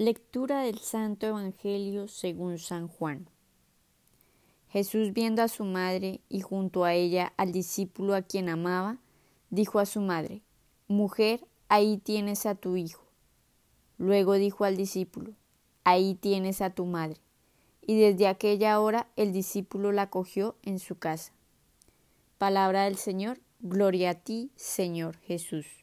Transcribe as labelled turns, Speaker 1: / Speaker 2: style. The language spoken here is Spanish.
Speaker 1: Lectura del Santo Evangelio según San Juan. Jesús viendo a su madre y junto a ella al discípulo a quien amaba, dijo a su madre, Mujer, ahí tienes a tu hijo. Luego dijo al discípulo, Ahí tienes a tu madre. Y desde aquella hora el discípulo la cogió en su casa. Palabra del Señor, gloria a ti, Señor Jesús.